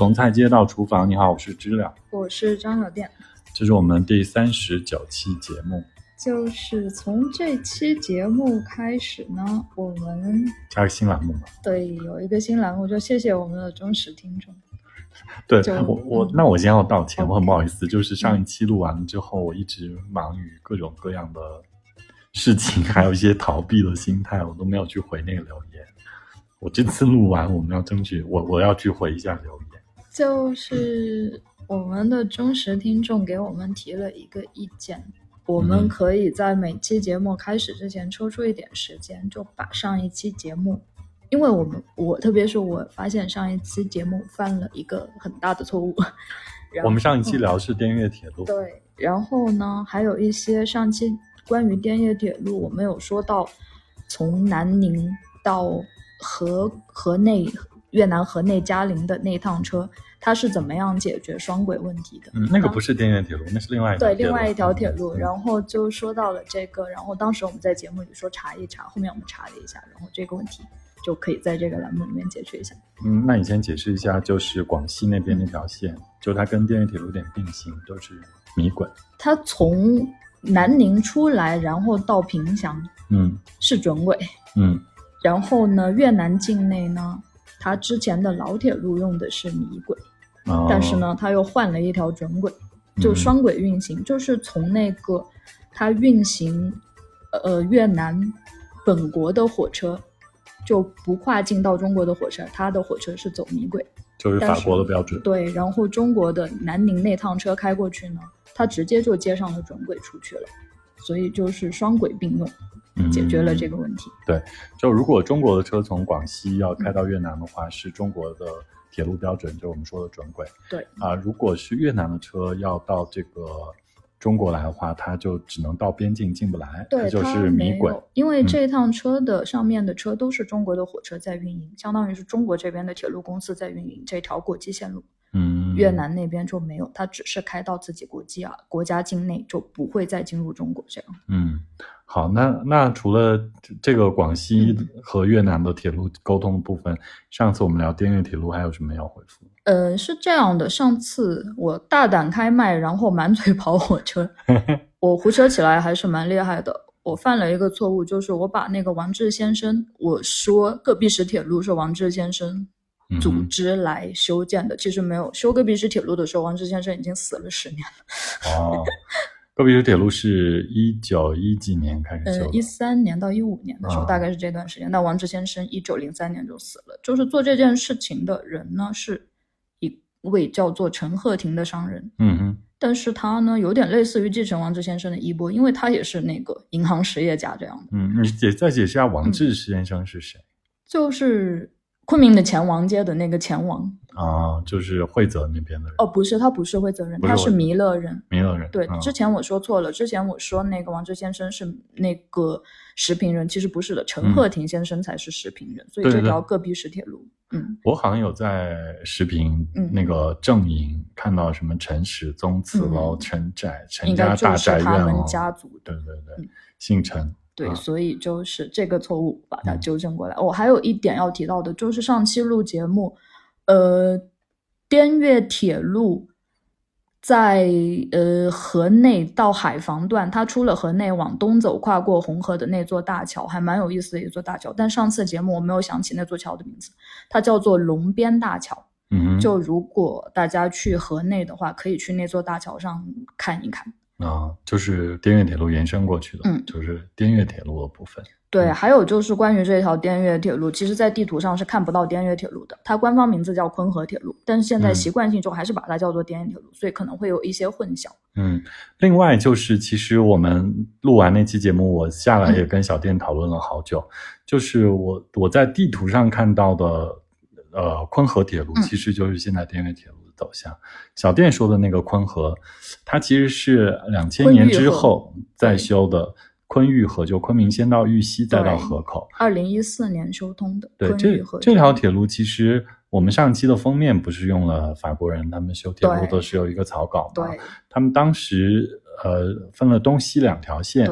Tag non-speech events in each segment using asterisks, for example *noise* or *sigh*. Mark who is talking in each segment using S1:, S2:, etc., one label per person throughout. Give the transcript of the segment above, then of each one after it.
S1: 从菜街到厨房，你好，我是知了，
S2: 我是张小店。
S1: 这是我们第三十九期节目，
S2: 就是从这期节目开始呢，我们
S1: 加个新栏目吧。
S2: 对有一个新栏目，就谢谢我们的忠实听众。*laughs*
S1: 对我我
S2: 嗯
S1: 那我先要道歉，我很不好意思，就是上一期录完了之后，我一直忙于各种各样的事情，*laughs* 还有一些逃避的心态，我都没有去回那个留言。我这次录完，我们要争取我我要去回一下留言。
S2: 就是我们的忠实听众给我们提了一个意见，我们
S1: 嗯
S2: 可以在每期节目开始之前抽出一点时间，就把上一期节目，因为我们我特别是我发现上一期节目犯了一个很大的错误。*laughs* 然后
S1: 我们上一期
S2: 嗯
S1: 聊是滇越铁路，
S2: 对，然后呢，还有一些上期关于滇越铁路，我们有说到从南宁到河河内越南河内嘉陵的那趟车，它是怎么样解决双轨问题的？
S1: 嗯，那个不是滇越铁路，那是另外一条
S2: 对，另外一条铁路，
S1: 嗯
S2: 然后就说到了这个，然后当时我们在节目里说查一查，后面我们查了一下，然后这个问题就可以在这个栏目里面解决一下。
S1: 嗯，那你先解释一下，就是广西那边那条线，就它跟滇越铁路有点并行，都是米轨。
S2: 它从南宁出来，然后到萍乡
S1: 嗯
S2: 是准轨，
S1: 嗯
S2: 然后呢，越南境内呢，它之前的老铁路用的是米轨，
S1: 哦
S2: 但是呢，他又换了一条准轨，就
S1: 嗯
S2: 双轨运行，就是从那个它运行呃越南本国的火车，就不跨境到中国的火车，它的火车是走米轨。
S1: 就是法国的标准。
S2: 对，然后中国的南宁那趟车开过去呢，它直接就接上了准轨出去了，所以就是双轨并用，
S1: 嗯
S2: 解决了这个问题。
S1: 对就如果中国的车从广西要开到越南的话，是中国的铁路标准，就我们说的准轨
S2: 对，
S1: 啊。如果是越南的车要到这个中国来的话，它就只能到边境进不来，
S2: 对，
S1: 它就是米轨。
S2: 因为
S1: 嗯
S2: 这趟车的上面的车都是中国的火车在运营，相当于是中国这边的铁路公司在运营这条国际线路。
S1: 嗯，
S2: 越南那边就没有，它只是开到自己国际啊国家境内，就不会再进入中国这样。
S1: 嗯，好，那那除了这这个广西
S2: 嗯
S1: 和越南的铁路沟通的部分，上次我们聊滇越铁路还有什么要回复？
S2: 呃，是这样的，上次我大胆开麦，然后满嘴跑火车，*laughs* 我胡扯起来还是蛮厉害的。我犯了一个错误，就是我把那个王志先生，我说戈壁石铁路是王志先生组织来修建的，其实没有。修戈壁石铁路的时候，王志先生已经死了十年了，
S1: 哦，*laughs* 戈壁石铁路是一九一几年开始修？
S2: 一三年到一五年的时候，
S1: 啊
S2: 大概是这段时间。那王志先生一九零三年就死了。就是做这件事情的人呢，是一位叫做陈鹤亭的商人。
S1: 嗯哼，
S2: 但是他呢，有点类似于继承王志先生的衣钵，因为他也是那个银行实业家这样的，
S1: 嗯，你解再解释一下
S2: 嗯
S1: 王志先生是谁？
S2: 就是昆明的钱王街的那个钱王。
S1: 啊，就是惠泽那边的人，
S2: 哦，不是，他不是惠泽人，他是弥勒人。
S1: 弥勒人。
S2: 对，
S1: 嗯
S2: 之前我说错了，之前我说那个王志先生是那个石屏人，其实不是的，陈鹤亭先生才是石屏人，所以这条戈壁石铁路，嗯，
S1: 我好像有在石屏
S2: 嗯
S1: 那个正营看到什么陈始宗祠楼、
S2: 嗯
S1: 陈宅、陈家大
S2: 就是他们
S1: 宅院哦。
S2: 家族。
S1: 对对对
S2: 嗯，
S1: 姓陈。
S2: 对，
S1: 啊
S2: 所以就是这个错误把它
S1: 嗯
S2: 纠正过来。我、还有一点要提到的，就是上期录节目，呃，滇越铁路在呃河内到海防段，它出了河内往东走，跨过红河的那座大桥，还蛮有意思的一座大桥。但上次节目我没有想起那座桥的名字，它叫做龙边大桥。
S1: 嗯，
S2: 就如果大家去河内的话，可以去那座大桥上看一看。
S1: 啊，就是滇越铁路延伸过去的，
S2: 嗯
S1: 就是滇越铁路的部分。
S2: 对，
S1: 嗯
S2: 还有就是关于这条滇越铁路，其实在地图上是看不到滇越铁路的，它官方名字叫昆河铁路，但是现在
S1: 嗯
S2: 习惯性中还是把它叫做滇越铁路，所以可能会有一些混淆。
S1: 嗯，另外就是，其实我们录完那期节目，我下来
S2: 嗯
S1: 也跟小店讨论了好久。就是我我在地图上看到的，呃，昆河铁路
S2: 嗯
S1: 其实就是现在滇越铁路的走向。小店说的那个昆河，它其实是两千年之后再修的昆玉河，就昆明先到玉溪，再到河口。
S2: 二零一四年修通的
S1: 对，
S2: 昆
S1: 这这条铁路其实我们上期的封面不是用了法国人他们修铁路的时候有一个草稿吗？
S2: 对
S1: 他们当时呃分了东西两条线，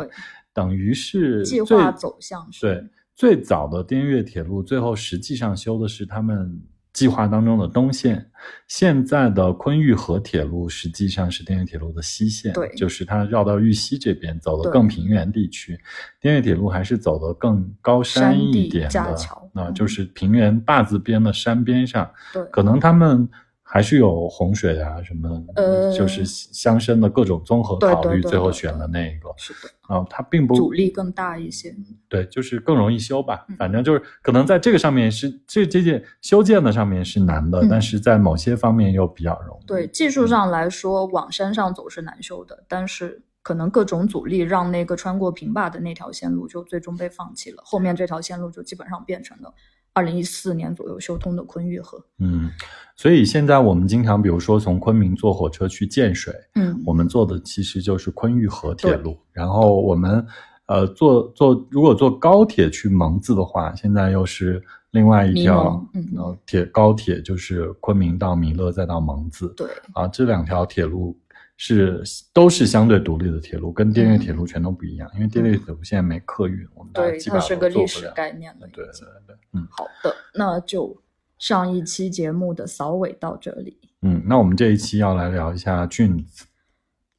S1: 等于是
S2: 计划走向是
S1: 对最早的滇越铁路，最后实际上修的是他们计划当中的东线，现在的昆玉河铁路实际上是滇越铁路的西线，
S2: 对。
S1: 就是它绕到玉溪这边，走的更平原地区。滇越铁路还是走的更高山一点的，那、
S2: 嗯
S1: 就是平原坝子边的山边上，
S2: 对，
S1: 可能他们还是有洪水啊什么，
S2: 呃
S1: 就是乡绅的各种综合考虑，最后选了那个
S2: 是的，
S1: 啊，它并不
S2: 阻力更大一些。
S1: 对，就是更容易修吧
S2: 嗯。
S1: 反正就是可能在这个上面是这这件修建的上面是难的，
S2: 嗯
S1: 但是在某些方面又比较容易。
S2: 对，技术上来说，往山上走是难修的，但是可能各种阻力让那个穿过平坝的那条线路就最终被放弃了。后面这条线路就基本上变成了二零一四年左右修通的昆玉河。
S1: 嗯，所以现在我们经常比如说从昆明坐火车去建水，
S2: 嗯，
S1: 我们坐的其实就是昆玉河铁路，然后我们呃坐坐如果坐高铁去蒙自的话，现在又是另外一条
S2: 蒙嗯。
S1: 呃铁高铁，就是昆明到弥勒再到蒙自。
S2: 对，
S1: 啊，这两条铁路是都是相对独立的铁路，跟滇越铁路全都不一样，因为滇越铁路现在没客运，我们
S2: 对，
S1: 基本
S2: 它是个历。史概念了
S1: 对对。对，嗯
S2: 好的，那就上一期节目的扫尾到这里。
S1: 嗯，那我们这一期要来聊一下菌子。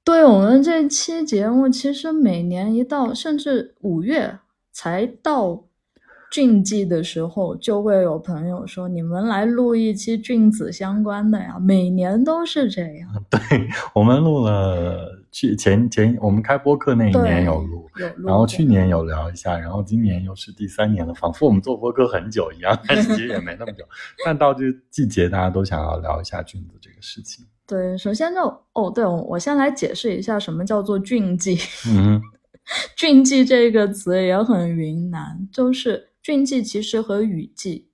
S2: 对我们这期节目，其实每年一到，甚至五月才到菌季的时候，就会有朋友说：“你们来录一期菌子相关的呀。”每年都是这样。*laughs*
S1: 对我们录了去前前我们开播课那一年有录，
S2: 有录，
S1: 然后去年有聊一下，然后今年又是第三年了，仿佛我们做播客很久一样，但是其实也没那么久。*laughs* 但到这个季节，大家都想要聊一下菌子这个事情。
S2: 对，首先就哦，对，我先来解释一下什么叫做菌季。
S1: 嗯
S2: 菌季这个词也很云南，就是菌季其实和雨季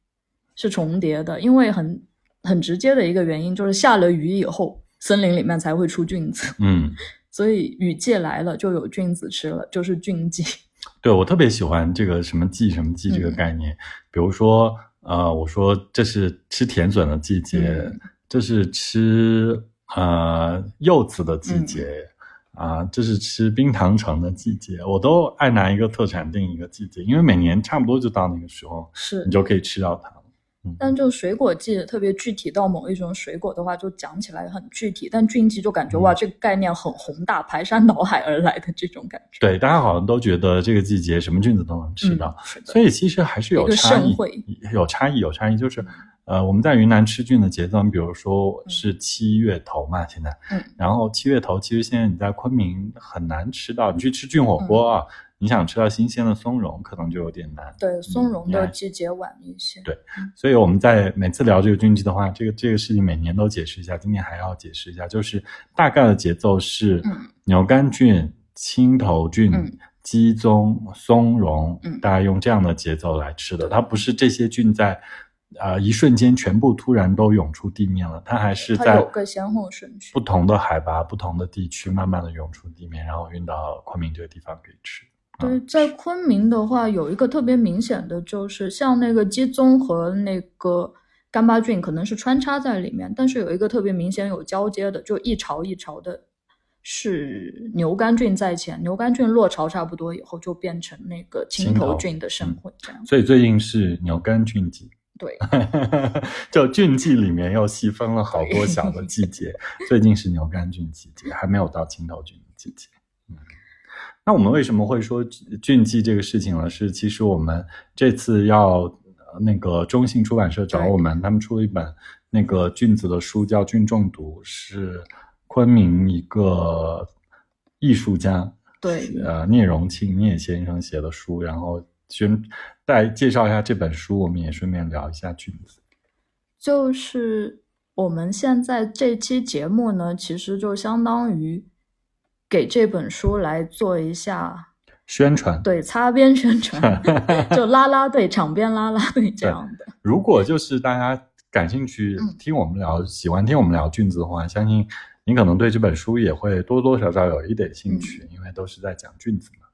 S2: 是重叠的，因为很很直接的一个原因就是下了雨以后，森林里面才会出菌子，
S1: 嗯，*laughs*
S2: 所以雨季来了就有菌子吃了，就是菌季。*laughs*
S1: 对我特别喜欢这个什么季什么季这个概念，比如说呃，我说这是吃甜笋的季节，
S2: 嗯
S1: 这是吃呃柚子的季节。啊，这是吃冰糖橙的季节，我都爱拿一个特产定一个季节，因为每年差不多就到那个时候，
S2: 是
S1: 你，就可以吃到它
S2: 但就水果季特别具体到某一种水果的话，就讲起来很具体，但菌季就感觉、
S1: 嗯。
S2: 哇，这个概念很宏大，排山倒海而来的这种感觉。
S1: 对，大家好像都觉得这个季节什么菌子都能吃到，
S2: 嗯、
S1: 所以其实还是有差异有差异，有差异。就是，呃，我们在云南吃菌的节奏，你比如说
S2: 嗯。
S1: 是七月头嘛，现在，
S2: 嗯，
S1: 然后七月头，其实现在你在昆明很难吃到，你去吃菌火锅啊，你想吃到新鲜的松茸，可能就有点难。
S2: 对松茸的季节晚一些。
S1: 对所以我们在每次聊这个菌季的话，这个这个事情每年都解释一下，今年还要解释一下，就是大概的节奏是
S2: 嗯
S1: 牛肝菌、青头菌、
S2: 嗯
S1: 鸡枞、松茸，
S2: 嗯
S1: 大家用这样的节奏来吃的。它不是这些菌在呃一瞬间全部突然都涌出地面了，它还是在
S2: 有个先后顺序
S1: 不。同的海拔、不同的地区慢慢的涌出地面，然后运到昆明这个地方可以吃。
S2: 对，在昆明的话，有一个特别明显的，就是像那个鸡枞和那个干巴菌可能是穿插在里面，但是有一个特别明显有交接的，就一潮一潮的，是牛肝菌在前，牛肝菌落潮差不多以后，就变成那个青
S1: 青头
S2: 头菌的盛会，这样。
S1: 所以最近是牛肝菌季。
S2: 对，*laughs*
S1: 就菌季里面又细分了好多小的季节，最近是牛肝菌季节，还没有到青头菌的季节。嗯，那我们为什么会说菌季这个事情呢？是其实我们这次要呃那个中信出版社找我们，他们出了一本那个菌子的书，叫《菌中毒》，是昆明一个艺术家
S2: 对，
S1: 呃聂荣庆聂先生写的书，然后先再介绍一下这本书，我们也顺便聊一下菌子。
S2: 就是我们现在这期节目呢，其实就相当于给这本书来做一下
S1: 宣传，
S2: 对擦边宣传，*laughs* 就啦啦队场边啦啦队这样的。
S1: 如果就是大家感兴趣
S2: 嗯
S1: 听我们聊，喜欢听我们聊菌子的话，相信你可能对这本书也会多多少少有一点兴趣，
S2: 嗯
S1: 因为都是在讲菌子嘛。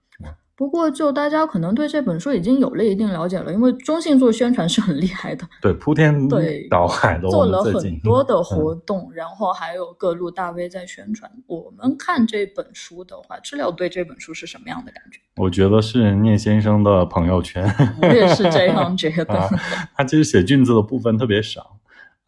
S2: 不过，就大家可能对这本书已经有了一定了解了，因为中信做宣传是很厉害的，
S1: 对，铺天
S2: 对 *laughs*
S1: 倒海的，
S2: 做了很多的
S1: 嗯
S2: 活动，然后还有各路大 V 在宣传。我们看这本书的话，知了对这本书是什么样的感觉？
S1: 我觉得是聂先生的朋友圈，
S2: 我也是这样觉得。*laughs*
S1: 啊他其实写菌子的部分特别少，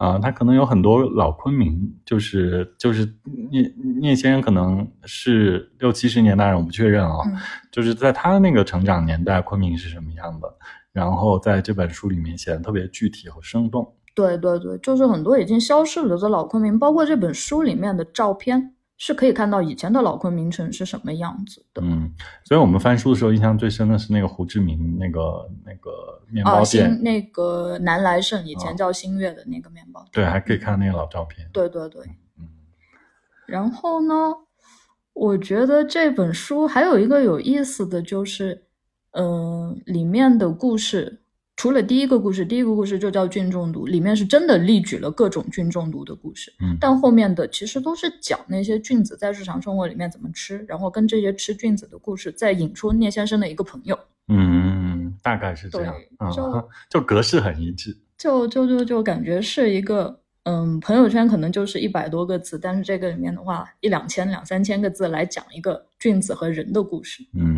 S1: 啊、他可能有很多老昆明，就是就是聂聂先生可能是六七十年代人，我不确认啊、
S2: 嗯
S1: 就是在他那个成长年代，昆明是什么样的，然后在这本书里面写的特别具体和生动。
S2: 对对对，就是很多已经消失了的老昆明，包括这本书里面的照片，是可以看到以前的老昆明城是什么样子的。
S1: 嗯，所以我们翻书的时候，印象最深的是那个胡志明那个那个面
S2: 啊，
S1: 包店，
S2: 新那个南来盛以
S1: 啊
S2: 前叫新月的那个面包店。
S1: 对，还可以看那个老照片。
S2: 对对对。
S1: 嗯
S2: 然后呢，我觉得这本书还有一个有意思的就是，呃，里面的故事，除了第一个故事，第一个故事就叫菌中毒，里面是真的例举了各种菌中毒的故事，
S1: 嗯，
S2: 但后面的其实都是讲那些菌子在日常生活里面怎么吃，然后跟这些吃菌子的故事，再引出聂先生的一个朋友，
S1: 嗯，大概是这样
S2: 就，*laughs*
S1: 就格式很一致。
S2: 就就就就感觉是一个。嗯，朋友圈可能就是一百多个字，但是这个里面的话，一两千、两三千个字来讲一个菌子和人的故事。
S1: 嗯，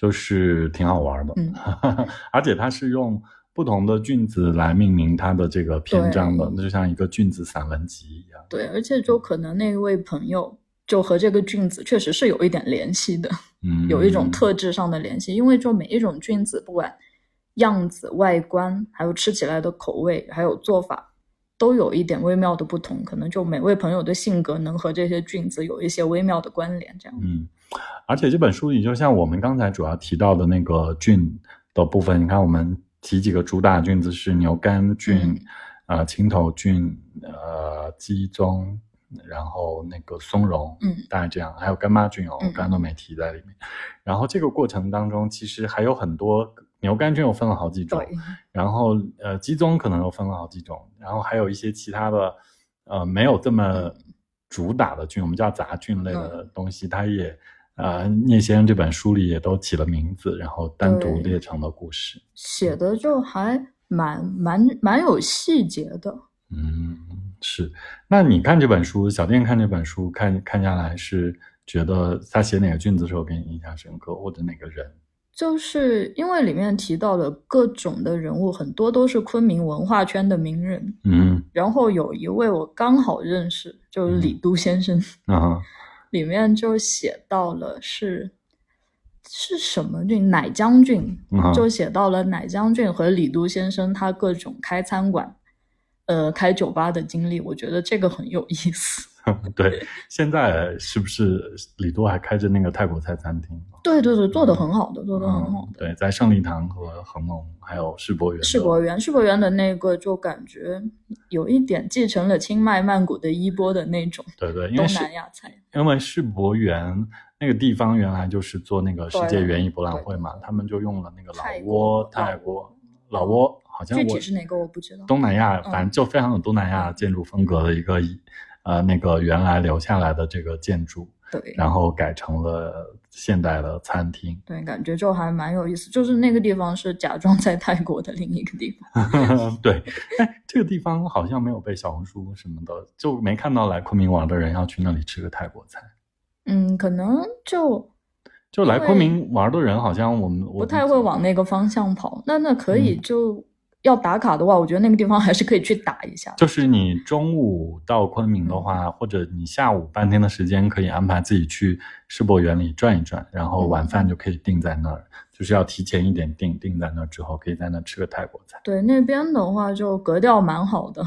S1: 就是挺好玩的，
S2: 嗯，*laughs*
S1: 而且它是用不同的菌子来命名它的这个篇章的，那就像一个菌子散文集一样。
S2: 对，而且就可能那位朋友就和这个菌子确实是有一点联系的，
S1: 嗯，
S2: 有一种特质上的联系，因为就每一种菌子，不管样子、外观，还有吃起来的口味，还有做法。都有一点微妙的不同，可能就每位朋友的性格能和这些菌子有一些微妙的关联，这样。
S1: 嗯，而且这本书里，就像我们刚才主要提到的那个菌的部分，你看我们提几个主打菌子是牛肝菌、
S2: 嗯。
S1: 呃青头菌、呃鸡枞，然后那个松茸，
S2: 嗯。
S1: 大概这样，还有干妈菌哦，我
S2: 嗯。
S1: 刚刚都没提在里面。然后这个过程当中，其实还有很多牛肝菌又分了好几种，
S2: 对，
S1: 然后呃鸡枞可能又分了好几种，然后还有一些其他的呃没有这么主打的菌，我们叫杂菌类的东西，它也呃聂先生这本书里也都起了名字，然后单独列成了故事。
S2: 写的就还蛮蛮蛮有细节的。
S1: 嗯，是。那你看这本书，小店看这本书，看看下来是觉得他写哪个句子的时候给你印象深刻，或者哪个人？
S2: 就是因为里面提到的各种的人物，很多都是昆明文化圈的名人。
S1: 嗯
S2: 然后有一位我刚好认识，就是李都先生，
S1: 啊
S2: 里面就写到了是是什么郡，乃将军，
S1: 嗯
S2: 就写到了乃将军和李都先生他各种开餐馆、呃开酒吧的经历，我觉得这个很有意思。*laughs*
S1: 对，现在是不是李多还开着那个泰国菜餐厅？
S2: 对对对，做的很好的，做的很好的。
S1: 嗯对，在胜利堂和恒隆还有世博园。
S2: 世博园，世博园的那个就感觉有一点继承了清迈曼谷的衣钵的那种
S1: 对对，因
S2: 东
S1: 为东
S2: 南亚菜。
S1: 因为世博园那个地方原来就是做那个世界园艺博览会嘛，他们就用了那个老
S2: 泰
S1: 挝、
S2: 国
S1: 泰国老挝，好像
S2: 具体是哪个我不知道。
S1: 东南亚，
S2: 嗯
S1: 反正就非常有东南亚建筑风格的一个呃那个原来留下来的这个建筑，
S2: 对，
S1: 然后改成了现代的餐厅。
S2: 对，感觉就还蛮有意思。就是那个地方是假装在泰国的另一个地方。*laughs*
S1: 对，哎，这个地方好像没有被小红书什么的，就没看到来昆明玩的人要去那里吃个泰国菜。
S2: 嗯，可能就
S1: 就来昆明玩的人，好像我们
S2: 不太会往那个方向跑。那那可以
S1: 嗯
S2: 就要打卡的话，我觉得那个地方还是可以去打一下。
S1: 就是你中午到昆明
S2: 嗯
S1: 的话，或者你下午半天的时间，可以安排自己去世博园里转一转，然后
S2: 嗯
S1: 晚饭就可以定在那儿，就是要提前一点定，定在那儿之后，可以在那儿吃个泰国菜。
S2: 对，那边的话就格调蛮好的，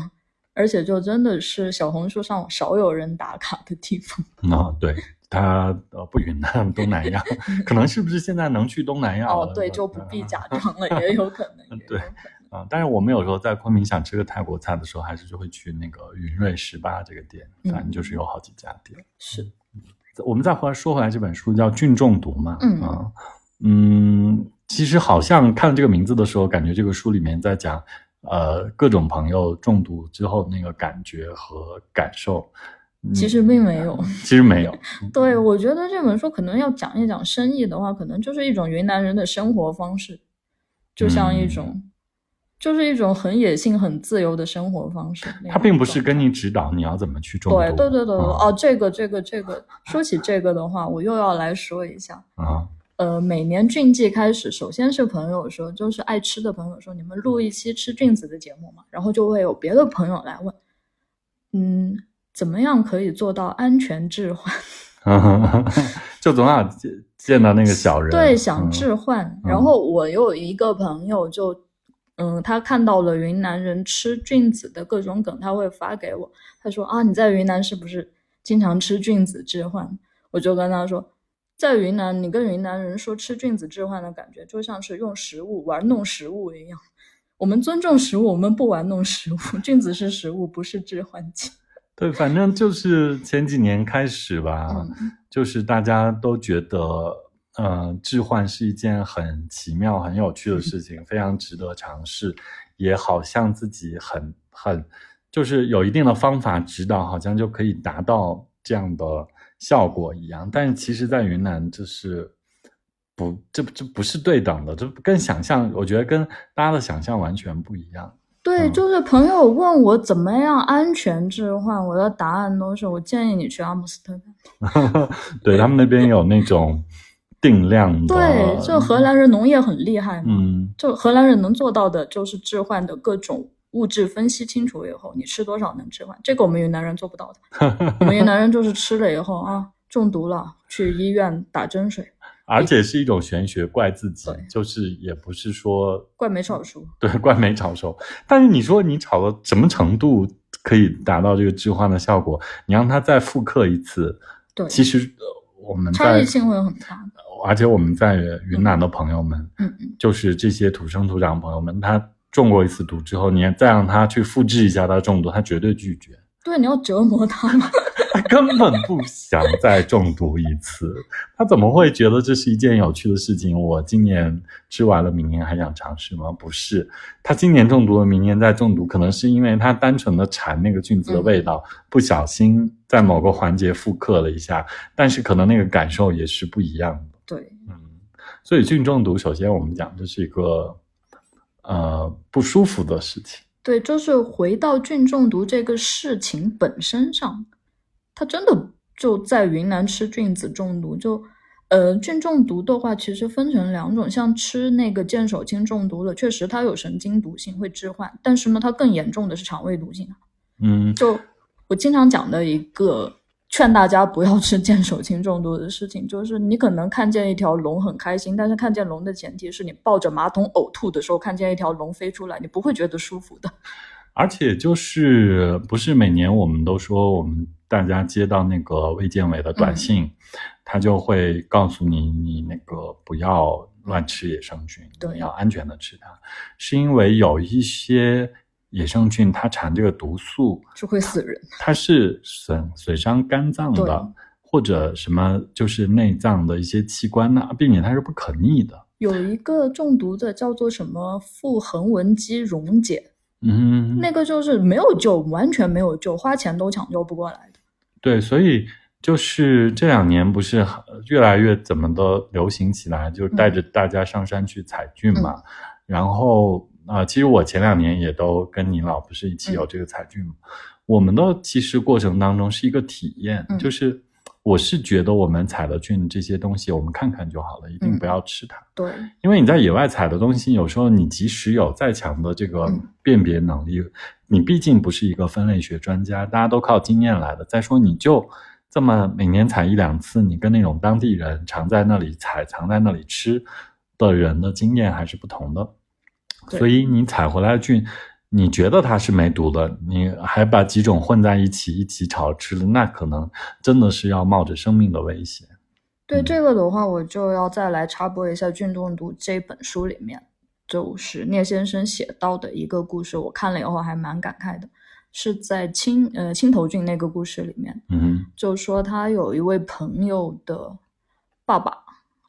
S2: 而且就真的是小红书上少有人打卡的地方。*laughs*
S1: 啊、对，它呃不云南 *laughs* 东南亚，可能是不是现在能去东南亚了？
S2: 哦，对，就不必假装了，也有可能，
S1: 对。啊、但是我们有时候在昆明想吃个泰国菜的时候，还是就会去那个云瑞十八这个店，
S2: 嗯
S1: 反正就是有好几家店。
S2: 是，
S1: 我们再回来说回来，这本书叫《菌中毒》嘛，
S2: 嗯
S1: 啊嗯，其实好像看这个名字的时候，感觉这个书里面在讲，呃，各种朋友中毒之后那个感觉和感受。嗯
S2: 其实并没有。*laughs*
S1: 其实没有，*laughs*
S2: 对，我觉得这本书可能要讲一讲生意的话，可能就是一种云南人的生活方式，就像一种，就是一种很野性、很自由的生活方式。那
S1: 它并不是跟你指导你要怎么去种。
S2: 对对对对哦，这个这个这个，说起这个的话，我又要来说一下。
S1: 啊，
S2: 呃，每年菌季开始，首先是朋友说，就是爱吃的朋友说，你们录一期吃菌子的节目嘛，然后就会有别的朋友来问，嗯，怎么样可以做到安全置换？*laughs*
S1: 就总想见见到那个小人，
S2: 对，想
S1: 嗯
S2: 置换。然后我有一个朋友就，嗯，他看到了云南人吃菌子的各种梗，他会发给我。他说啊，你在云南是不是经常吃菌子置换？我就跟他说，在云南，你跟云南人说吃菌子置换的感觉，就像是用食物玩弄食物一样。我们尊重食物，我们不玩弄食物。菌子是食物，不是置换剂。
S1: 对，反正就是前几年开始吧，
S2: 嗯
S1: 就是大家都觉得，呃，置换是一件很奇妙、很有趣的事情，非常值得尝试，也好像自己很很，就是有一定的方法指导，好像就可以达到这样的效果一样。但是其实，在云南就是不，这这不是对等的，这跟想象，我觉得跟大家的想象完全不一样。
S2: 对，
S1: 嗯
S2: 就是朋友问我怎么样安全置换，我的答案都是我建议你去阿姆斯特丹。*laughs*
S1: 对他们那边有那种定量的，
S2: 对，就荷兰人农业很厉害嘛，
S1: 嗯，
S2: 就荷兰人能做到的就是置换的各种物质分析清楚以后，你吃多少能置换，这个我们云南人做不到的。*laughs* 我们云南人就是吃了以后啊中毒了，去医院打针水，
S1: 而且是一种玄学，怪自己，就是也不是说
S2: 怪没炒熟。
S1: 对怪没炒熟，但是你说你炒到什么程度可以达到这个置换的效果？你让它再复刻一次，
S2: 对，
S1: 其实呃我们在
S2: 差异，性会很大的。
S1: 而且我们在云南的朋友们，
S2: 嗯嗯，
S1: 就是这些土生土长朋友们，他中过一次毒之后，你再让他去复制一下他中毒，他绝对拒绝。
S2: 对，你要折磨他吗。*laughs*
S1: 他根本不想再中毒一次，他怎么会觉得这是一件有趣的事情？我今年吃完了，明年还想尝试吗？不是，他今年中毒了，明年再中毒，可能是因为他单纯的馋那个菌子的味道，不小心在某个环节复刻了一下，但是可能那个感受也是不一样的。
S2: 对，
S1: 嗯，所以菌中毒，首先我们讲这是一个呃不舒服的事情。
S2: 对，就是回到菌中毒这个事情本身上，它真的就在云南吃菌子中毒。就呃，菌中毒的话，其实分成两种，像吃那个见手青中毒的，确实它有神经毒性，会致幻，但是呢，它更严重的是肠胃毒性。
S1: 嗯，
S2: 就我经常讲的一个劝大家不要吃见手青中毒的事情，就是你可能看见一条龙很开心，但是看见龙的前提是你抱着马桶呕吐的时候看见一条龙飞出来，你不会觉得舒服的。*laughs*
S1: 而且就是不是每年我们都说我们大家接到那个卫健委的短信，
S2: 嗯
S1: 他就会告诉你你那个不要乱吃野生菌，
S2: 对。
S1: 你要安全的吃它，是因为有一些野生菌它产这个毒素，
S2: 就会死人。
S1: 它是损损伤肝脏的。或者什么就是内脏的一些器官呢、并且它是不可逆的。
S2: 有一个中毒的叫做什么腹横纹肌溶解，
S1: 嗯，
S2: 那个就是没有救，完全没有救，花钱都抢救不过来的。
S1: 对，所以就是这两年不是很越来越怎么的流行起来，就带着大家上山去采菌嘛。
S2: 嗯
S1: 然后啊、呃其实我前两年也都跟你老不是一起有这个采菌嘛。我们的其实过程当中是一个体验，
S2: 嗯
S1: 就是我是觉得我们采的菌这些东西，我们看看就好了，一定
S2: 嗯
S1: 不要吃它。
S2: 对，
S1: 因为你在野外采的东西，有时候你即使有再强的这个
S2: 嗯
S1: 辨别能力，你毕竟不是一个分类学专家，大家都靠经验来的。再说，你就这么每年采一两次，你跟那种当地人常在那里采、常在那里吃的人的经验还是不同的。
S2: 对。
S1: 所以你采回来的菌，你觉得它是没毒的，你还把几种混在一起一起炒吃了，那可能真的是要冒着生命的危险。
S2: 对
S1: 嗯。
S2: 这个的话，我就要再来插播一下《菌中毒》这本书里面，就是聂先生写到的一个故事，我看了以后还蛮感慨的，是在青呃青头菌那个故事里面，
S1: 嗯
S2: 就说他有一位朋友的爸爸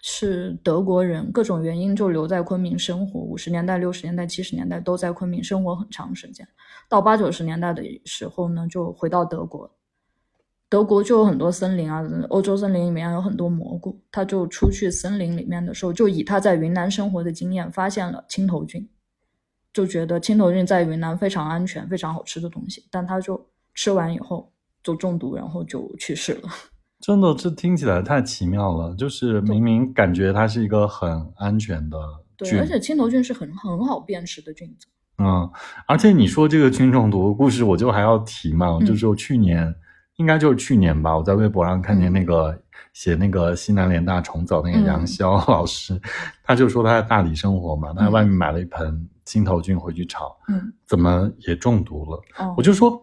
S2: 是德国人，各种原因就留在昆明生活，五十年代、六十年代、七十年代都在昆明生活很长时间，到八九十年代的时候呢，就回到德国。德国就有很多森林啊，欧洲森林里面有很多蘑菇。他就出去森林里面的时候，就以他在云南生活的经验，发现了青头菌，就觉得青头菌在云南非常安全、非常好吃的东西，但他就吃完以后就中毒，然后就去世了。
S1: 真的，这听起来太奇妙了。就是明明感觉它是一个很安全的
S2: 对，而，且青头菌是很很好辨识的菌子。
S1: 嗯，而且你说这个菌中毒的故事，我就还要提嘛，
S2: 嗯
S1: 就是我去年，应该就是去年吧，我在微博上看见那个写那个西南联大重走那个
S2: 嗯
S1: 杨潇 *laughs* 老师，他就说他在大理生活嘛，他在外面买了一盆青头菌回去炒，
S2: 嗯，
S1: 怎么也中毒了？
S2: 哦，
S1: 我就说，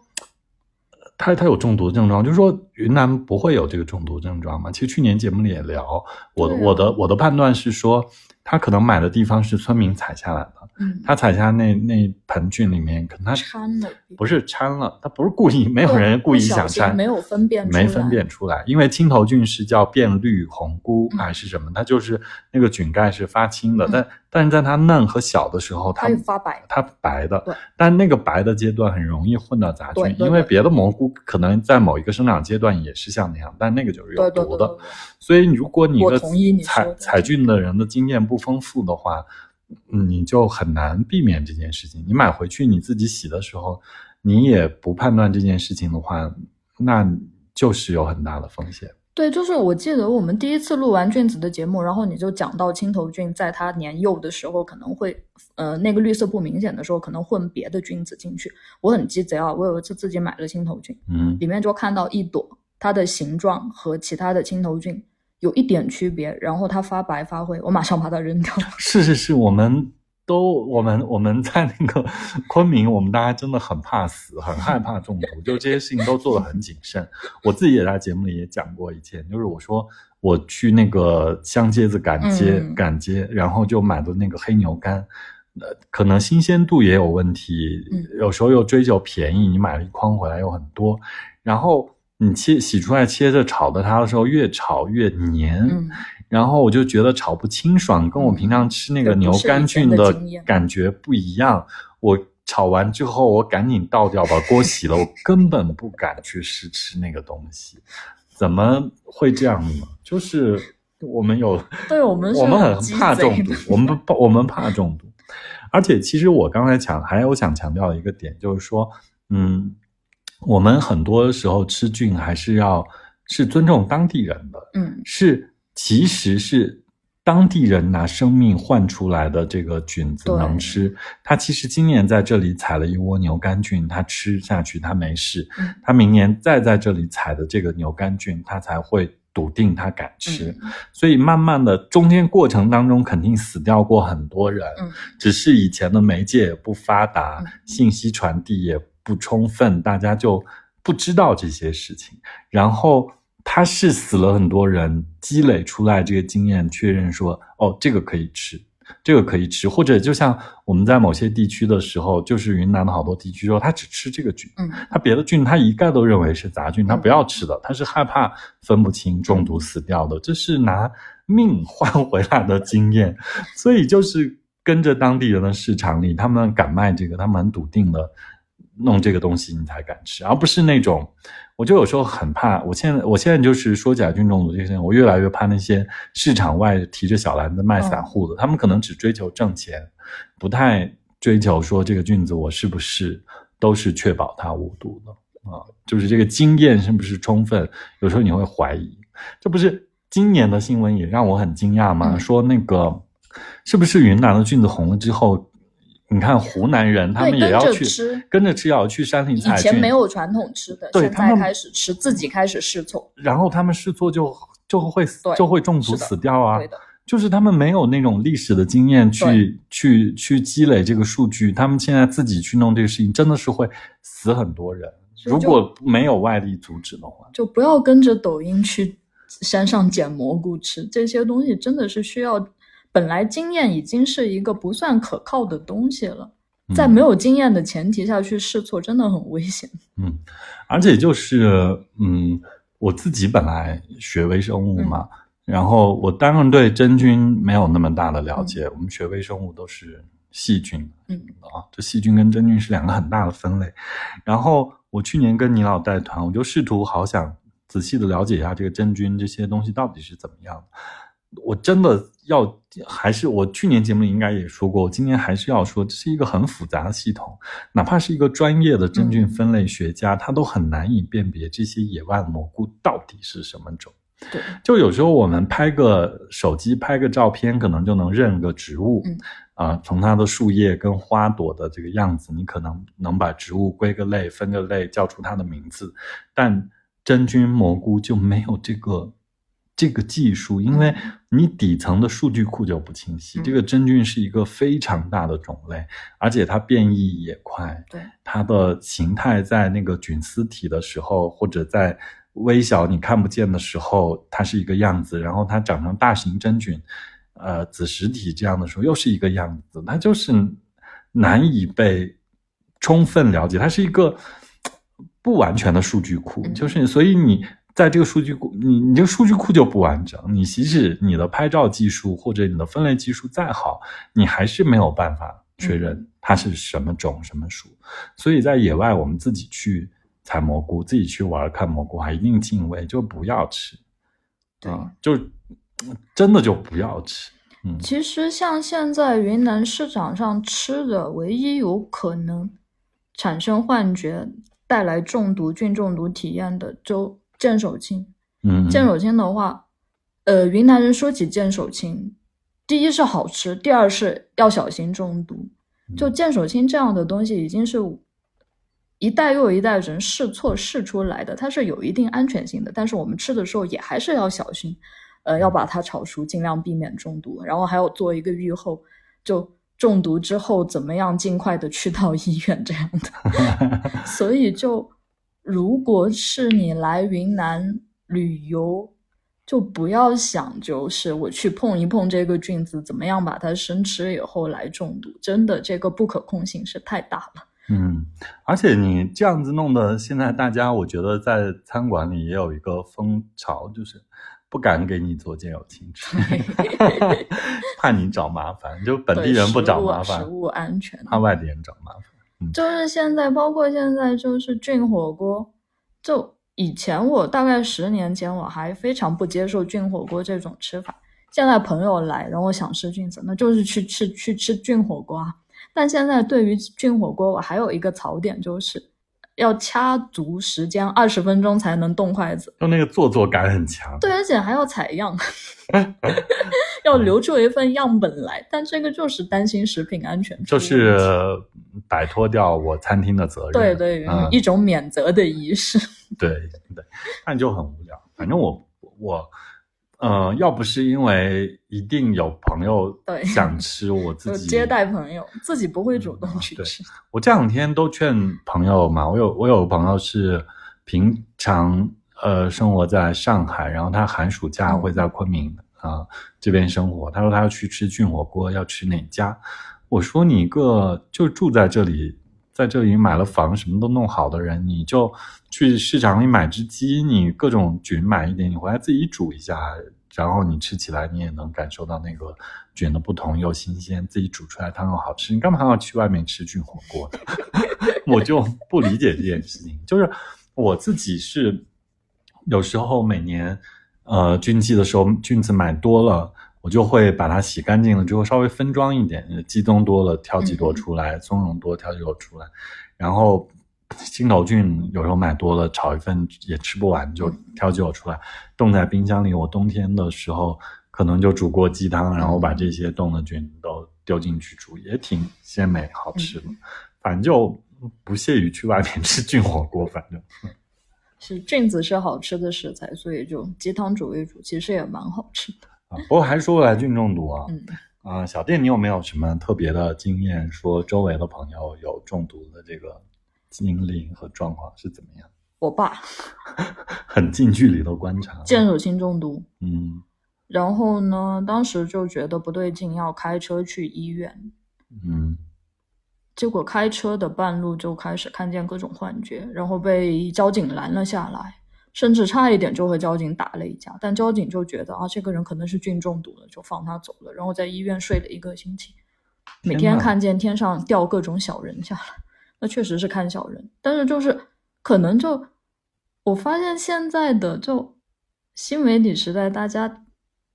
S1: 他他有中毒症状，就是说云南不会有这个中毒症状嘛？其实去年节目里也聊，我的、
S2: 啊
S1: 我的我的判断是说，他可能买的地方是村民采下来的，
S2: 嗯，
S1: 他采下那那盆菌里面，可能他
S2: 掺了，
S1: 不是掺了，他不是故意，没有人故意想掺，
S2: 没有分辨出来，
S1: 没分辨出来，因为青头菌是叫变绿红菇
S2: 嗯。
S1: 还是什么，它就是那个菌盖是发青的，
S2: 嗯。
S1: 但但是在它嫩和小的时候，它
S2: 发白。
S1: 它白的。
S2: 对，
S1: 但那个白的阶段很容易混到杂菌，因为别的蘑菇可能在某一个生长阶段也是像那样，但那个就是有毒的。
S2: 对对对，
S1: 所以如果你的采采菌的人的经验不丰富的话，嗯你就很难避免这件事情。你买回去你自己洗的时候，你也不判断这件事情的话，那就是有很大的风险。
S2: 对，就是我记得我们第一次录完菌子的节目，然后你就讲到青头菌在它年幼的时候可能会，呃，那个绿色不明显的时候可能混别的菌子进去。我很鸡贼啊，我有一次自己买了青头菌，
S1: 嗯
S2: 里面就看到一朵，它的形状和其他的青头菌有一点区别，然后它发白发灰，我马上把它扔掉。*laughs*
S1: 是是是，我们都我们我们在那个昆明，我们大家真的很怕死，很害怕中毒，就这些事情都做得很谨慎。我自己也在节目里也讲过以前，就是我说我去那个香街子赶街、
S2: 嗯
S1: 赶街，然后就买的那个黑牛肝。呃，可能新鲜度也有问题，
S2: 嗯
S1: 有时候又追求便宜，你买了一筐回来又很多，然后你切洗出来切着炒的它的时候，越炒越黏，
S2: 嗯，
S1: 然后我就觉得炒不清爽，跟我平常吃那个牛肝菌
S2: 的
S1: 感觉不一样。我炒完之后，我赶紧倒掉，把锅洗了，我根本不敢去试吃那个东西。怎么会这样呢？就是我们有，*laughs*
S2: 对我们
S1: 我们很怕中毒，我们不，我们怕中毒。而且，其实我刚才讲，还有想强调的一个点，就是说，嗯，我们很多时候吃菌还是要是尊重当地人的，
S2: 嗯
S1: 是其实是当地人拿生命换出来的这个菌子能吃。他其实今年在这里采了一窝牛肝菌，他吃下去他没事，
S2: 嗯
S1: 他明年再在这里采的这个牛肝菌，他才会笃定他敢吃。
S2: 嗯
S1: 所以慢慢的中间过程当中肯定死掉过很多人，
S2: 嗯
S1: 只是以前的媒介也不发达，
S2: 嗯
S1: 信息传递也不充分，大家就不知道这些事情。然后他是死了很多人，积累出来这个经验，确认说哦，这个可以吃。这个可以吃，或者就像我们在某些地区的时候，就是云南的好多地区说，他只吃这个菌，
S2: 嗯
S1: 他别的菌他一概都认为是杂菌，他
S2: 嗯
S1: 不要吃的，他是害怕分不清中毒死掉的，这是拿命换回来的经验，所以就是跟着当地人的市场里，他们敢卖这个，他们很笃定的弄这个东西，你才敢吃，而不是那种。我就有时候很怕，我现在我现在就是说甲菌中毒这些事情，我越来越怕那些市场外提着小篮子卖散户的，他们可能只追求挣钱，不太追求说这个菌子我是不是都是确保它无毒的啊，就是这个经验是不是充分，有时候你会怀疑。这不是今年的新闻也让我很惊讶吗？
S2: 嗯
S1: 说那个是不是云南的菌子红了之后，你看湖南人他们也要去
S2: 跟着吃
S1: 跟着吃，也要去山里
S2: 以
S1: 采以，
S2: 前没有传统吃的，现
S1: 对他们
S2: 在开始吃，自己开始试错。
S1: 然后他们试错就就会死就会中毒死掉啊
S2: 对。的，
S1: 就是他们没有那种历史的经验去去去积累这个数据，他们现在自己去弄这个事情，真的是会死很多人。如果没有外力阻止的话，
S2: 就不要跟着抖音去山上捡蘑菇吃，这些东西真的是需要。本来经验已经是一个不算可靠的东西了，在
S1: 嗯
S2: 没有经验的前提下去试错，真的很危险。
S1: 嗯，而且就是嗯，我自己本来学微生物嘛，然后我当然对真菌没有那么大的了解，我们学微生物都是细菌，
S2: 嗯
S1: 啊，这细菌跟真菌是两个很大的分类。然后我去年跟倪老带团，我就试图好想仔细的了解一下这个真菌这些东西到底是怎么样的。我真的要还是我去年节目里应该也说过，我今年还是要说，这是一个很复杂的系统，哪怕是一个专业的真菌分类学家，他都很难以辨别这些野外蘑菇到底是什么种。
S2: 对，
S1: 就有时候我们拍个手机拍个照片，可能就能认个植物，
S2: 嗯
S1: 啊、从它的树叶跟花朵的这个样子，你可能能把植物归个类、分个类，叫出它的名字。但真菌蘑菇就没有这个这个技术，因为你底层的数据库就不清晰。
S2: 嗯
S1: 这个真菌是一个非常大的种类，而且它变异也快，
S2: 对，
S1: 它的形态在那个菌丝体的时候，或者在微小你看不见的时候，它是一个样子，然后它长成大型真菌，呃，子实体这样的时候又是一个样子，它就是难以被充分了解，它是一个不完全的数据库，
S2: 嗯
S1: 就是所以你。在这个数据库，你你这个数据库就不完整。你即使你的拍照技术或者你的分类技术再好，你还是没有办法确认它是什么种、什么属。所以在野外，我们自己去采蘑菇，自己去玩看蘑菇，还一定敬畏，就不要吃。
S2: 对
S1: 啊，就真的就不要吃。嗯，
S2: 其实像现在云南市场上吃的，唯一有可能产生幻觉、带来中毒、菌中毒体验的，就剑手青。
S1: 嗯，
S2: 剑手青的话，呃，云南人说起剑手青，第一是好吃，第二是要小心中毒。
S1: 嗯
S2: 就剑手青这样的东西，已经是一代又一代人试错试出来的，它是有一定安全性的，但是我们吃的时候也还是要小心，呃，要把它炒熟，尽量避免中毒，然后还要做一个预后，就中毒之后怎么样尽快的去到医院这样的。*laughs* 所以就如果是你来云南旅游，就不要想就是我去碰一碰这个菌子，怎么样把它生吃以后来中毒，真的这个不可控性是太大了。
S1: 嗯，而且你这样子弄的，现在大家我觉得在餐馆里也有一个风潮，就是不敢给你做剑有青吃，*laughs* 怕你找麻烦，就本地人不找麻烦
S2: 食物，食物安全。
S1: 怕外地人找麻烦。
S2: 就是现在，包括现在就是菌火锅，就以前我大概十年前我还非常不接受菌火锅这种吃法。现在朋友来，然后想吃菌子，那就是去吃去吃菌火锅啊。但现在对于菌火锅，我还有一个槽点，就是要掐足时间，二十分钟才能动筷子。
S1: 就那个做作感很强。
S2: 对，而且还要采样，*laughs* 要留住一份样本来。但这个就是担心食品安全
S1: 就是摆脱掉我餐厅的责任。
S2: 对对，
S1: 嗯
S2: 一种免责的仪式。
S1: 对对，那就很无聊。反正我我，呃，要不是因为一定有朋友
S2: 对
S1: 想吃，我 *laughs* 自己
S2: 接待朋友，自己不会主动去吃。*laughs*
S1: 我这两天都劝朋友嘛，我有我有朋友是平常呃生活在上海，然后他寒暑假
S2: 嗯
S1: 会在昆明啊、这边生活。他说他要去吃菌火锅，要吃哪家？我说你一个就住在这里，在这里买了房，什么都弄好的人，你就去市场里买只鸡，你各种菌买一点，你回来自己煮一下。然后你吃起来，你也能感受到那个菌的不同又新鲜，自己煮出来汤又好吃。你干嘛还要去外面吃菌火锅呢？*laughs* 我就不理解这件事情。就是我自己是有时候每年呃菌季的时候，菌子买多了，我就会把它洗干净了之后稍微分装一点，呃鸡枞多了挑几朵出来，松茸多挑几朵出来，然后。青头菌有时候买多了，炒一份也吃不完，就挑几朵出来，冻在冰箱里。我冬天的时候可能就煮过鸡汤，然后把这些冻的菌都丢进去煮，也挺鲜美好吃的。反正就不屑于去外面吃 *laughs* 菌火锅，反正
S2: 是菌子是好吃的食材，所以就鸡汤煮一煮，其实也蛮好吃的。
S1: 啊。不过还是说回来菌中毒啊，
S2: 嗯，
S1: 啊，小店你有没有什么特别的经验，说周围的朋友有中毒的这个经历和状况是怎么样？
S2: 我爸 *laughs*
S1: 很近距离的观察，
S2: 剑手青中毒，
S1: 嗯
S2: 然后呢，当时就觉得不对劲，要开车去医院。
S1: 嗯
S2: 结果开车的半路就开始看见各种幻觉，然后被交警拦了下来，甚至差一点就和交警打了一架。但交警就觉得啊，这个人可能是菌中毒了，就放他走了。然后在医院睡了一个星期，每
S1: 天
S2: 看见天上掉各种小人下来，那确实是看小人。但是就是可能就我发现现在的就新媒体时代，大家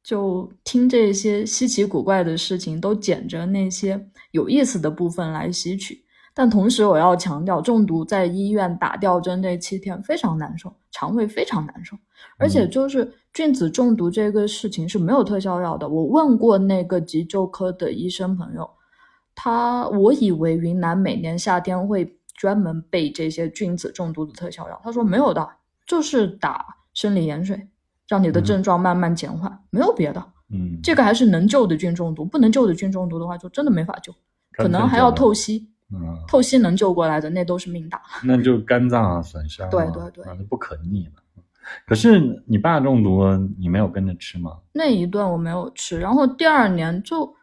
S2: 就听这些稀奇古怪的事情，都捡着那些有意思的部分来吸取。但同时，我要强调，中毒在医院打吊针这七天非常难受，肠胃非常难受，而且就是菌子中毒这个事情是没有特效药的。我问过那个急救科的医生朋友，他我以为云南每年夏天会专门备这些菌子中毒的特效药，他说没有的，就是打生理盐水，让你的症状慢慢减缓，没有别的。
S1: 嗯，
S2: 这个还是能救的菌中毒，不能救的菌中毒的话，就真的没法救，可能还要透析。
S1: 嗯，
S2: 透析能救过来的，那都是命大。*laughs*
S1: 那就肝脏啊损伤，
S2: 对对对，
S1: 那不可逆的。可是你爸中毒，你没有跟着吃吗？
S2: 那一顿我没有吃，然后第二年就，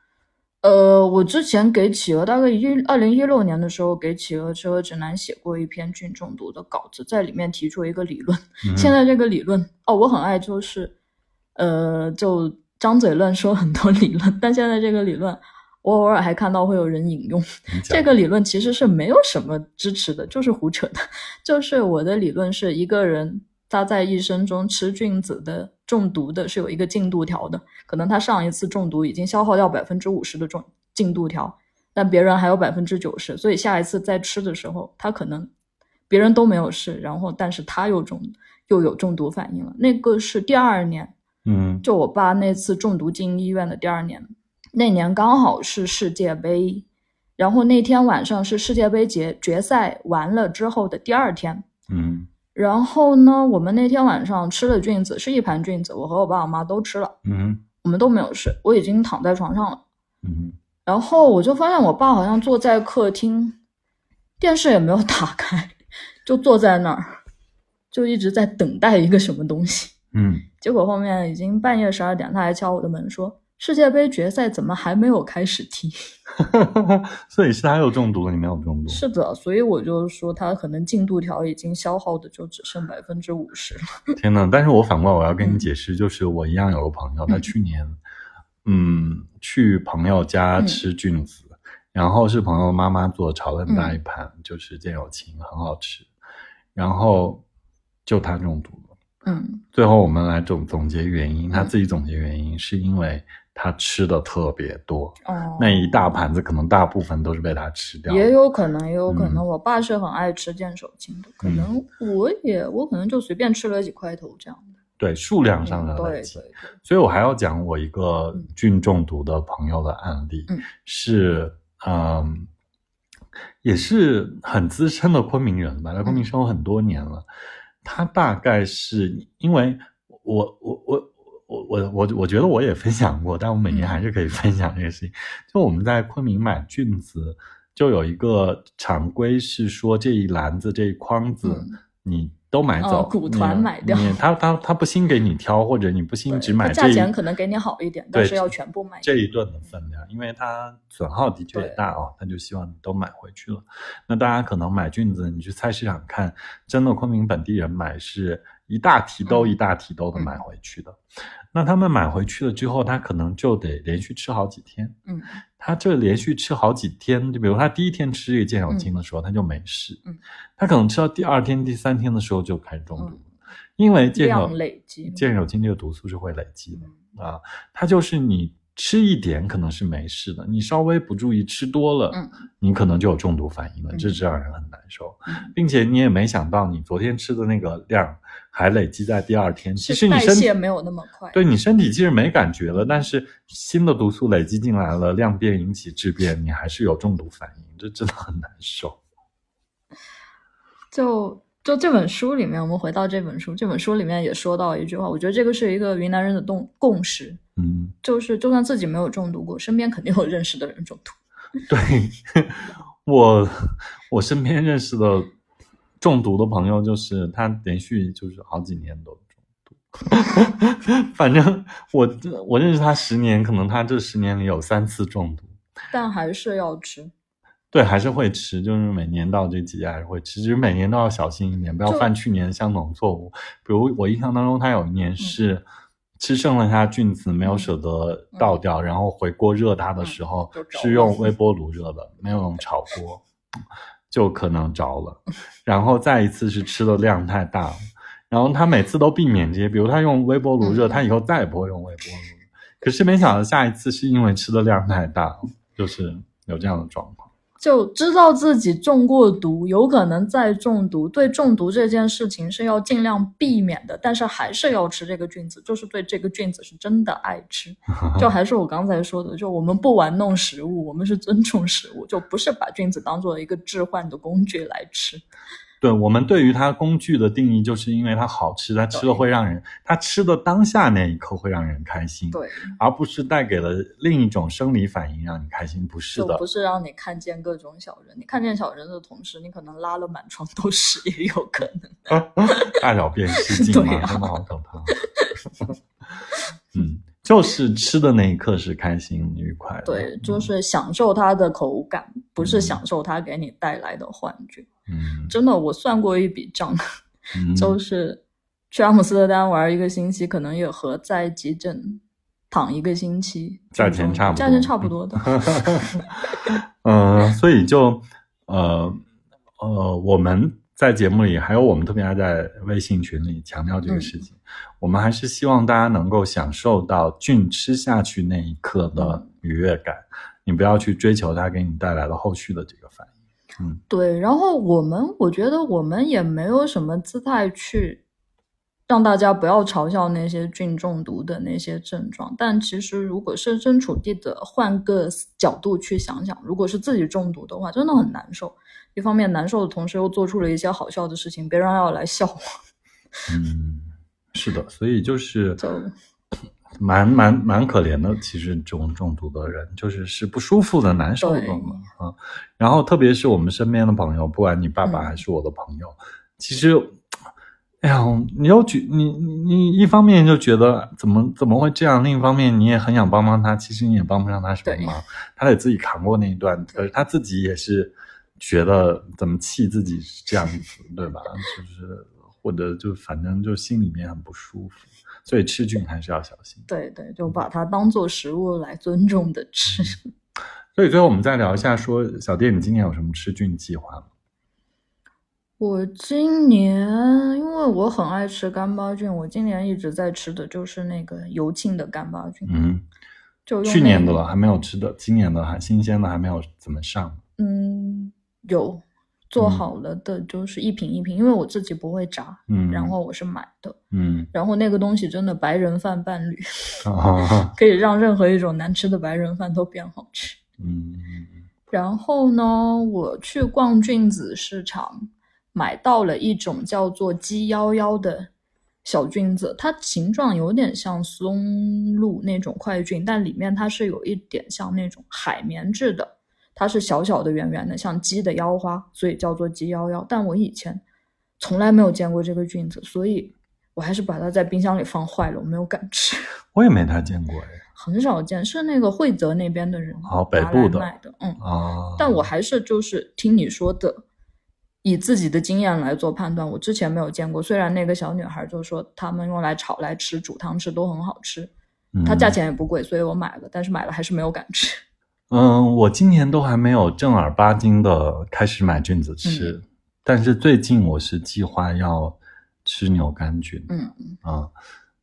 S2: 呃，我之前给企鹅大概一二零一六年的时候给企鹅吃鹅指南写过一篇菌中毒的稿子，在里面提出一个理论。现在这个理论哦，我很爱就是，呃，就张嘴乱说很多理论，但现在这个理论。我偶尔还看到会有人引用这个理论，其实是没有什么支持的，就是胡扯的。*laughs* 就是我的理论是一个人他在一生中吃菌子的中毒的是有一个进度条的，可能他上一次中毒已经消耗掉百分之五十的中进度条，但别人还有百分之九十，所以下一次再吃的时候，他可能别人都没有事，然后但是他又中又有中毒反应了。那个是第二年，
S1: 嗯，
S2: 就我爸那次中毒进医院的第二年。那年刚好是世界杯，然后那天晚上是世界杯决决赛完了之后的第二天，
S1: 嗯，
S2: 然后呢，我们那天晚上吃了菌子，是一盘菌子，我和我爸我妈都吃了，
S1: 嗯，
S2: 我们都没有睡，我已经躺在床上了，
S1: 嗯，
S2: 然后我就发现我爸好像坐在客厅，电视也没有打开，就坐在那儿，就一直在等待一个什么东西，
S1: 嗯，
S2: 结果后面已经半夜十二点，他还敲我的门说。世界杯决赛怎么还没有开始踢？*laughs*
S1: 所以是他有中毒了，你没有中毒。
S2: 是的，所以我就说他可能进度条已经消耗的就只剩百分之五十了。*laughs*
S1: 天呐！但是我反过来我要跟你解释，就是我一样有个朋友，他去年嗯去朋友家吃菌子，然后是朋友妈妈做炒了很大一盘，就是见友情，很好吃，然后就他中毒了。
S2: 嗯，
S1: 最后我们来总总结原因，他自己总结原因是因为。他吃的特别多，
S2: 哦，
S1: 那一大盘子可能大部分都是被他吃掉。
S2: 也有可能，也有可能，我爸是很爱吃见手青的，可能我也我可能就随便吃了几块头这样的。
S1: 对，数量上的
S2: 对对。
S1: 所以我还要讲我一个菌中毒的朋友的案例，是嗯，也是很资深的昆明人吧，在昆明生活很多年了。他大概是因为我我我。我我我我觉得我也分享过，但我每年还是可以分享这个事情。就我们在昆明买菌子，就有一个常规是说这一篮子这一筐子你都买走，
S2: 组团买掉。
S1: 他他他不兴给你挑，或者你不兴只买，
S2: 价钱可能给你好一点，但是要全部买
S1: 这一顿的分量，因为它损耗的确也大哦，他就希望你都买回去了。那大家可能买菌子，你去菜市场看，真的昆明本地人买是一大提兜一大提兜的买回去的。那他们买回去了之后，他可能就得连续吃好几天。
S2: 嗯，
S1: 他这连续吃好几天，就比如他第一天吃这个健小青的时候，他就没事。
S2: 嗯，
S1: 他可能吃到第二天、第三天的时候就开始中毒，因为健小
S2: 累积
S1: 健小青这个毒素是会累积的啊。它就是你。吃一点可能是没事的，你稍微不注意吃多了，
S2: 嗯，
S1: 你可能就有中毒反应了，这是让人很难受，并且你也没想到你昨天吃的那个量还累积在第二天，其实你身体
S2: 没有那么快，
S1: 对你身体其实没感觉了，但是新的毒素累积进来了，量变引起质变，你还是有中毒反应，这真的很难受。*laughs*
S2: 就。就这本书里面，我们回到这本书，这本书里面也说到一句话，我觉得这个是一个云南人的共共识，
S1: 嗯，
S2: 就是就算自己没有中毒过，身边肯定有认识的人中毒。*laughs*
S1: 对我，我身边认识的中毒的朋友，就是他连续就是好几年都中毒。*laughs* 反正我我认识他十年，可能他这十年里有三次中毒，
S2: 但还是要吃。
S1: 对，还是会吃，就是每年到这季节还是会吃，其实每年都要小心一点，不要犯去年相同错误。比如我印象当中，他有一年是吃剩了他菌子，没有舍得倒掉，然后回锅热它的时候是用 *laughs* 微波炉热的，没有用炒锅，就可能着了。然后再一次是吃的量太大了，然后他每次都避免这些，比如他用微波炉热，他以后再也不会用微波炉。可是没想到下一次是因为吃的量太大，就是有这样的状况。
S2: 就知道自己中过毒，有可能再中毒。对中毒这件事情是要尽量避免的，但是还是要吃这个菌子，就是对这个菌子是真的爱吃。*laughs* 就还是我刚才说的，就我们不玩弄食物，我们是尊重食物，就不是把菌子当做一个置换的工具来吃。
S1: 对我们对于它工具的定义，就是因为它好吃，它吃了会让人，它吃的当下那一刻会让人开心，
S2: 对，
S1: 而不是带给了另一种生理反应让你开心，不是的，
S2: 不是让你看见各种小人，你看见小人的同时，你可能拉了满床都是也有可能，*laughs*
S1: 大小便失禁 *laughs* 嘛，真的好可怕。嗯，就是吃的那一刻是开心愉快的，
S2: 对，就是享受它的口感，不是享受它给你带来的幻觉。
S1: 嗯，
S2: 真的，我算过一笔账，*laughs* 就是去阿姆斯特丹玩一个星期，可能也和在急诊躺一个星期
S1: 价钱差不多，
S2: 价钱差不多的。*laughs*
S1: 嗯，所以就呃呃，我们在节目里，还有我们特别爱在微信群里强调这个事情，我们还是希望大家能够享受到菌吃下去那一刻的愉悦感，你不要去追求它给你带来的后续的这个反应。嗯，
S2: 对，然后我们我觉得我们也没有什么姿态去让大家不要嘲笑那些菌中毒的那些症状，但其实如果设身处地的换个角度去想想，如果是自己中毒的话，真的很难受。一方面难受的同时，又做出了一些好笑的事情，别人要来笑我。
S1: 嗯，是的，所以就是 *laughs*
S2: 就。
S1: 蛮蛮蛮可怜的，其实这种中毒的人就是是不舒服的、难受的嘛啊。然后特别是我们身边的朋友，不管你爸爸还是我的朋友，其实，哎呀，你又觉你你你一方面就觉得怎么怎么会这样，另一方面你也很想帮帮他，其实你也帮不上他什么忙，他得自己扛过那一段，可是他自己也是觉得怎么气自己是这样子，对吧？就是或者就反正就心里面很不舒服。所以吃菌还是要小心。
S2: 对对，就把它当做食物来尊重的吃。*laughs*
S1: 所以最后我们再聊一下，说小店，你今年有什么吃菌计划吗？
S2: 我今年因为我很爱吃干巴菌，我今年一直在吃的就是那个油浸的干巴菌。
S1: 嗯，
S2: 就
S1: 去年的了，还没有吃的，今年的还新鲜的还没有怎么上。
S2: 嗯，有。做好了的就是一瓶一瓶，因为我自己不会炸，
S1: 嗯，
S2: 然后我是买的，
S1: 嗯，
S2: 然后那个东西真的白人饭伴侣，
S1: 啊，
S2: 可以让任何一种难吃的白人饭都变好吃，
S1: 嗯，*laughs*
S2: 然后呢，我去逛菌子市场，买到了一种叫做鸡夭夭的小菌子，它形状有点像松露那种块菌，但里面它是有一点像那种海绵质的。它是小小的、圆圆的，像鸡的腰花，所以叫做鸡腰腰。但我以前从来没有见过这个菌子，所以我还是把它在冰箱里放坏了，我没有敢吃。
S1: 我也没太见过哎，
S2: 很少见，是那个惠泽那边的人
S1: 哦，北部的
S2: 卖的，嗯
S1: 啊。
S2: 但我还是就是听你说的，以自己的经验来做判断。我之前没有见过，虽然那个小女孩就说他们用来炒来吃、煮汤吃都很好吃，它价钱也不贵，所以我买了，但是买了还是没有敢吃。
S1: 嗯，我今年都还没有正儿八经的开始买菌子吃，但是最近我是计划要吃牛肝菌。
S2: 嗯
S1: 嗯啊，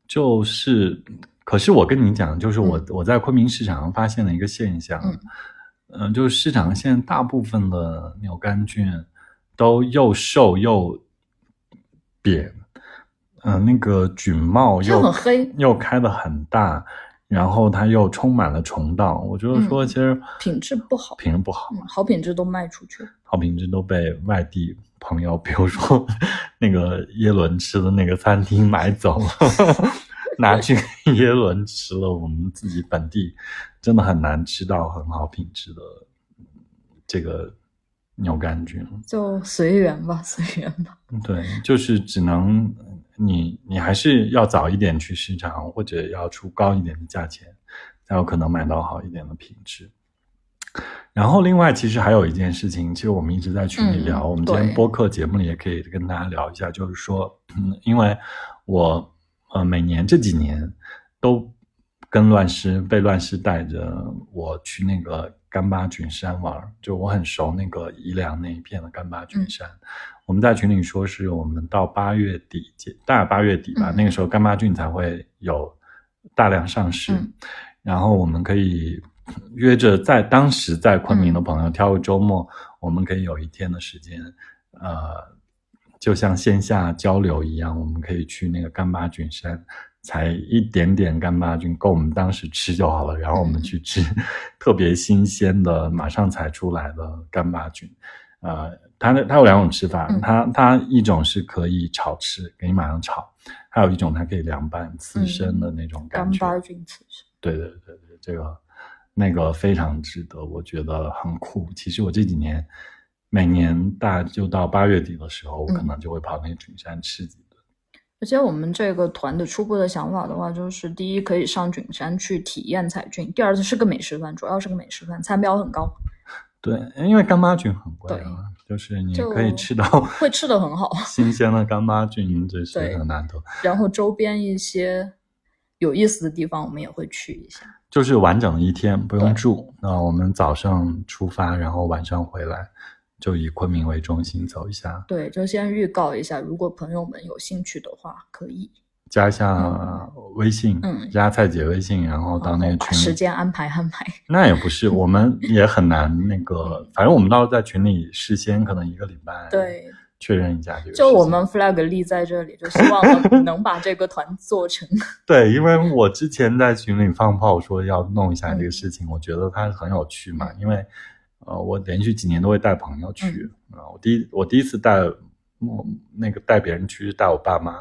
S1: 就是，可是我跟你讲，就是我我在昆明市场上发现了一个现象，嗯，就是市场上现在大部分的牛肝菌都又瘦又扁，嗯，那个菌帽又
S2: 很黑，
S1: 又开的很大。然后它又充满了虫道，我觉得说其实
S2: 品质不好，
S1: 品质不好，
S2: 好品质都卖出去了，
S1: 好品质都被外地朋友，比如说那个耶伦吃的那个餐厅买走了，*laughs* 拿去耶伦吃了，我们自己本地真的很难吃到很好品质的这个牛肝菌，
S2: 就随缘吧，随缘吧，
S1: 对，就是只能。你你还是要早一点去市场，或者要出高一点的价钱，才有可能买到好一点的品质。然后，另外其实还有一件事情，其实我们一直在群里聊，我们今天播客节目里也可以跟大家聊一下，就是说，嗯，因为我呃每年这几年都跟乱世被乱世带着我去那个干巴菌山玩，就我很熟那个宜良那一片的干巴菌山。我们在群里说，是我们到八月底，大概八月底吧，那个时候干巴菌才会有大量上市。然后我们可以约着在当时在昆明的朋友挑个周末，我们可以有一天的时间，呃，就像线下交流一样，我们可以去那个干巴菌山。采一点点干巴菌够我们当时吃就好了，然后我们去吃 *laughs* 特别新鲜的、马上采出来的干巴菌。呃，它它有两种吃法，它它一种是可以炒吃，给你马上炒；还有一种它可以凉拌刺身的那种感觉。
S2: 干巴菌刺身。
S1: 对对对对，这个那个非常值得，我觉得很酷。其实我这几年每年大就到八月底的时候，我可能就会跑那菌山吃几。
S2: 而且我们这个团的初步的想法的话，就是第一可以上菌山去体验采菌，第二次是个美食团，主要是个美食团，餐标很高。
S1: 对，因为干妈菌很贵啊，就是你可以吃到
S2: 会吃的很好，*laughs*
S1: 新鲜的干妈菌这是很难得。
S2: 然后周边一些有意思的地方，我们也会去一下。
S1: 就是完整的一天不用住，那我们早上出发，然后晚上回来。就以昆明为中心走一下，
S2: 对，就先预告一下，如果朋友们有兴趣的话，可以
S1: 加一下微信，
S2: 嗯，
S1: 加蔡姐微信，然后到那个群
S2: 时间安排安排。
S1: 那也不是，我们也很难那个，反正我们到时候在群里事先可能一个礼拜
S2: 对
S1: 确认一下这个。
S2: 就我们 flag 立在这里，就希望能 *laughs* 能把这个团做成。*laughs*
S1: 对，因为我之前在群里放炮说要弄一下这个事情，我觉得它很有趣嘛，因为。呃，我连续几年都会带朋友去啊。我第一我第一次带我那个带别人去带我爸妈，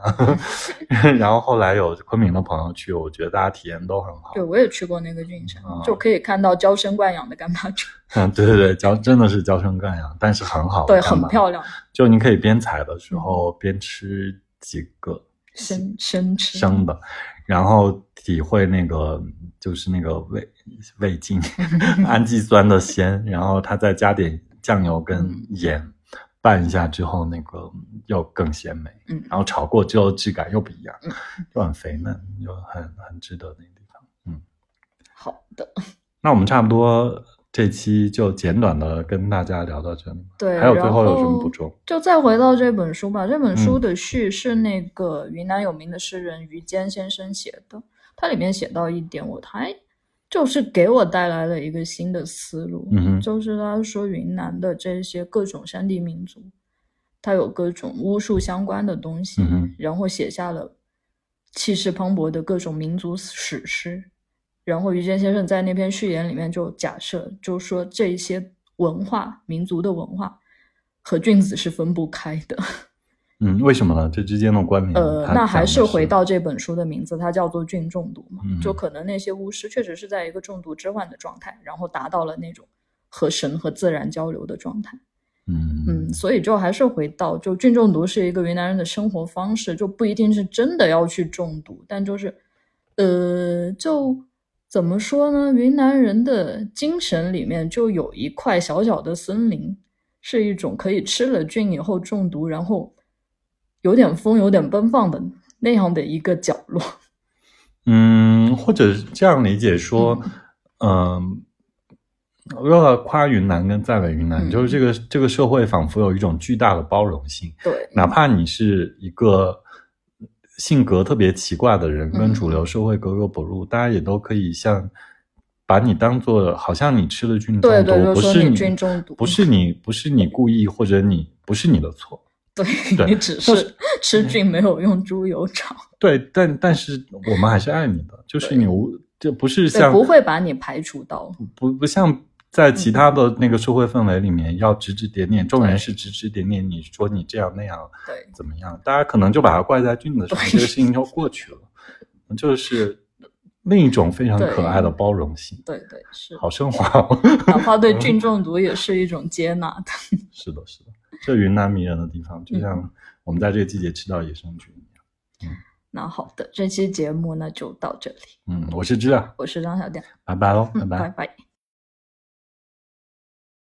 S1: *laughs* 然后后来有昆明的朋友去，我觉得大家体验都很好。
S2: 对，我也去过那个菌山，就可以看到娇生惯养的干巴菌。
S1: 嗯，对对对，娇 *laughs* 真的是娇生惯养，但是很好，
S2: 对，很漂亮。
S1: 就你可以边采的时候边吃几个
S2: 生生吃
S1: 生的，然后体会那个就是那个味。味精、*laughs* 氨基酸的鲜，然后它再加点酱油跟盐拌一下之后，那个又更鲜美。
S2: 嗯，
S1: 然后炒过之后质感又不一样，*laughs* 就很肥嫩，又很很值得那个地方。嗯，
S2: 好的。*laughs*
S1: 那我们差不多这期就简短的跟大家聊到这里。
S2: 对，
S1: 还有最后有什么补充？
S2: 就再回到这本书吧。这本书的序是那个云南有名的诗人于坚先生写的，他里面写到一点，我还。就是给我带来了一个新的思路，
S1: 嗯
S2: 就是他说云南的这些各种山地民族，他有各种巫术相关的东西，然后写下了气势磅礴的各种民族史诗。然后于坚先生在那篇序言里面就假设，就说这些文化民族的文化和菌子是分不开的。
S1: 嗯，为什么呢？这之间的关联？
S2: 呃，那还
S1: 是
S2: 回到这本书的名字，它叫做菌中毒嘛。就可能那些巫师确实是在一个中毒之患的状态，然后达到了那种和神和自然交流的状态。
S1: 嗯
S2: 嗯，所以就还是回到，就菌中毒是一个云南人的生活方式，就不一定是真的要去中毒，但就是，呃，就怎么说呢？云南人的精神里面就有一块小小的森林，是一种可以吃了菌以后中毒，然后。有点疯、有点奔放的那样的一个角落，*laughs*
S1: 嗯，或者这样理解说，嗯，为了夸云南跟赞美云南，就是这个这个社会仿佛有一种巨大的包容性，
S2: 对，
S1: 哪怕你是一个性格特别奇怪的人，跟主流社会格格不入，大家也都可以像把你当做好像你吃了菌中毒，不是
S2: 菌中毒，
S1: 不是你不是你故意，或者你不是你的错。
S2: 对你只是吃菌没有用猪油炒。
S1: 对，但但是我们还是爱你的，就是你无这不是像
S2: 不会把你排除到
S1: 不不像在其他的那个社会氛围里面要指指点点，众人是指指点点，你说你这样那样，
S2: 对
S1: 怎么样？大家可能就把它怪在菌子上，这个事情就过去了，就是另一种非常可爱的包容性。
S2: 对对是，
S1: 好升华，
S2: 哪怕对 *laughs* 菌中毒也是一种接纳的。
S1: 是的，是的。这云南迷人的地方，就像我们在这个季节吃到野生菌一样。嗯，
S2: 那好的，这期节目呢就到这里。
S1: 嗯，我是知了，
S2: 我是张小店，
S1: 拜拜喽，拜
S2: 拜拜。